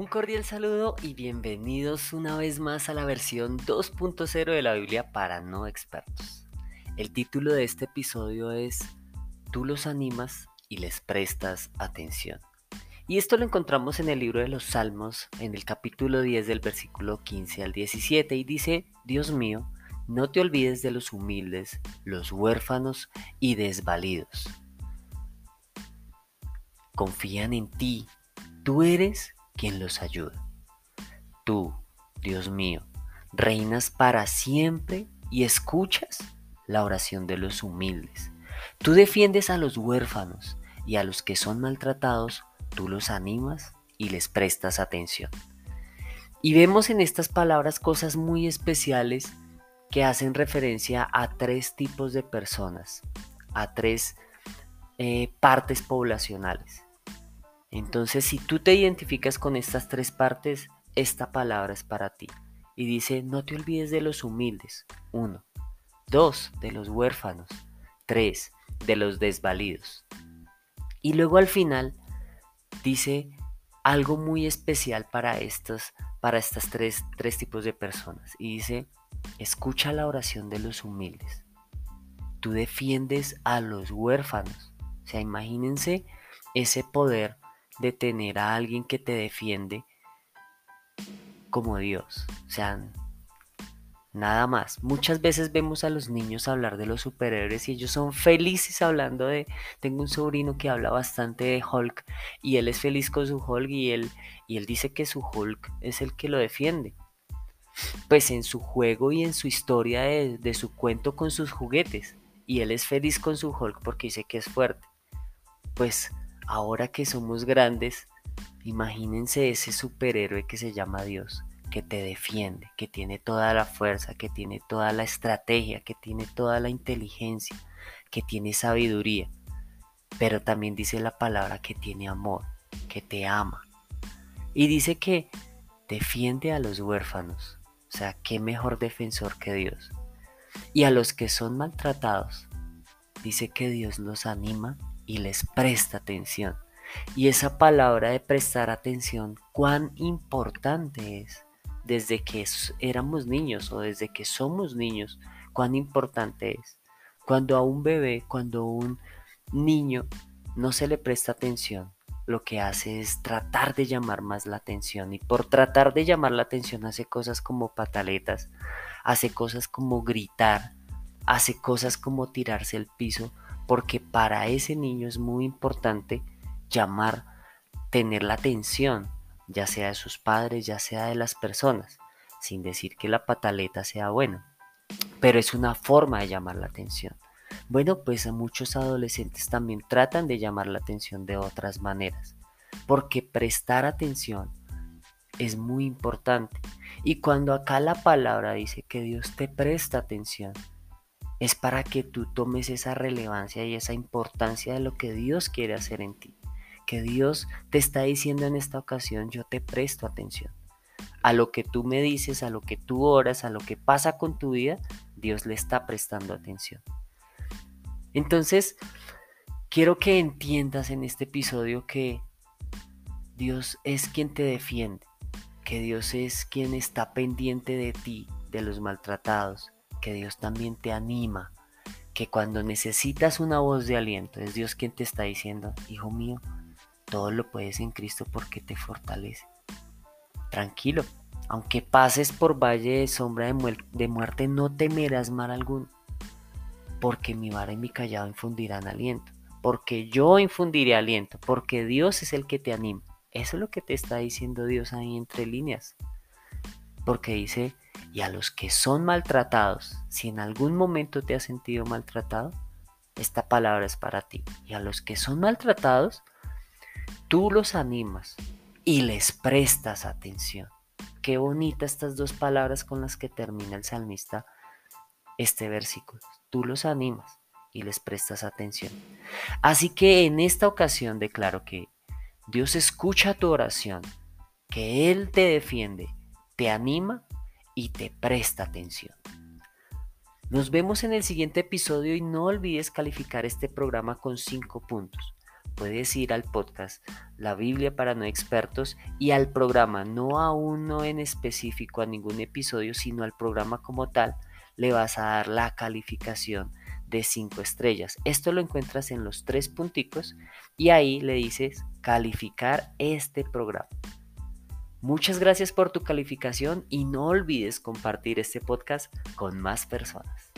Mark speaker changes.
Speaker 1: Un cordial saludo y bienvenidos una vez más a la versión 2.0 de la Biblia para no expertos. El título de este episodio es Tú los animas y les prestas atención. Y esto lo encontramos en el libro de los Salmos, en el capítulo 10 del versículo 15 al 17, y dice, Dios mío, no te olvides de los humildes, los huérfanos y desvalidos. Confían en ti, tú eres quien los ayuda. Tú, Dios mío, reinas para siempre y escuchas la oración de los humildes. Tú defiendes a los huérfanos y a los que son maltratados, tú los animas y les prestas atención. Y vemos en estas palabras cosas muy especiales que hacen referencia a tres tipos de personas, a tres eh, partes poblacionales. Entonces, si tú te identificas con estas tres partes, esta palabra es para ti. Y dice, no te olvides de los humildes. Uno. Dos, de los huérfanos. Tres, de los desvalidos. Y luego al final dice algo muy especial para estos, para estas tres, tres tipos de personas. Y dice, escucha la oración de los humildes. Tú defiendes a los huérfanos. O sea, imagínense ese poder de tener a alguien que te defiende como Dios. O sea, nada más. Muchas veces vemos a los niños hablar de los superhéroes y ellos son felices hablando de... Tengo un sobrino que habla bastante de Hulk y él es feliz con su Hulk y él, y él dice que su Hulk es el que lo defiende. Pues en su juego y en su historia de, de su cuento con sus juguetes. Y él es feliz con su Hulk porque dice que es fuerte. Pues ahora que somos grandes, imagínense ese superhéroe que se llama Dios, que te defiende, que tiene toda la fuerza, que tiene toda la estrategia, que tiene toda la inteligencia, que tiene sabiduría, pero también dice la palabra que tiene amor, que te ama. Y dice que defiende a los huérfanos, o sea, qué mejor defensor que Dios. Y a los que son maltratados, dice que Dios los anima y les presta atención. Y esa palabra de prestar atención, cuán importante es desde que éramos niños o desde que somos niños, cuán importante es. Cuando a un bebé, cuando a un niño no se le presta atención, lo que hace es tratar de llamar más la atención y por tratar de llamar la atención hace cosas como pataletas, hace cosas como gritar, hace cosas como tirarse al piso porque para ese niño es muy importante llamar, tener la atención, ya sea de sus padres, ya sea de las personas, sin decir que la pataleta sea buena, pero es una forma de llamar la atención. Bueno, pues a muchos adolescentes también tratan de llamar la atención de otras maneras, porque prestar atención es muy importante. Y cuando acá la palabra dice que Dios te presta atención, es para que tú tomes esa relevancia y esa importancia de lo que Dios quiere hacer en ti. Que Dios te está diciendo en esta ocasión, yo te presto atención. A lo que tú me dices, a lo que tú oras, a lo que pasa con tu vida, Dios le está prestando atención. Entonces, quiero que entiendas en este episodio que Dios es quien te defiende, que Dios es quien está pendiente de ti, de los maltratados, que Dios también te anima, que cuando necesitas una voz de aliento, es Dios quien te está diciendo, hijo mío, todo lo puedes en Cristo porque te fortalece. Tranquilo, aunque pases por valle de sombra de, muerte, no temerás mal alguno, porque mi vara y mi callado infundirán aliento, porque yo infundiré aliento, porque Dios es el que te anima. Eso es lo que te está diciendo Dios ahí entre líneas. Porque dice, y a los que son maltratados, si en algún momento te has sentido maltratado, esta palabra es para ti. Y a los que son maltratados, tú los animas y les prestas atención. Qué bonita estas dos palabras con las que termina el salmista este versículo. Tú los animas y les prestas atención. Así que en esta ocasión declaro que Dios escucha tu oración, que Él te defiende, te anima y te presta atención. Nos vemos en el siguiente episodio y no olvides calificar este programa con 5 puntos, puedes ir al podcast La Biblia para no expertos y al programa, no a uno en específico, a ningún episodio, sino al programa como tal, le vas a dar la calificación de 5 estrellas. Esto lo encuentras en los tres punticos y ahí le dices calificar este programa. Muchas gracias por tu calificación y no olvides compartir este podcast con más personas.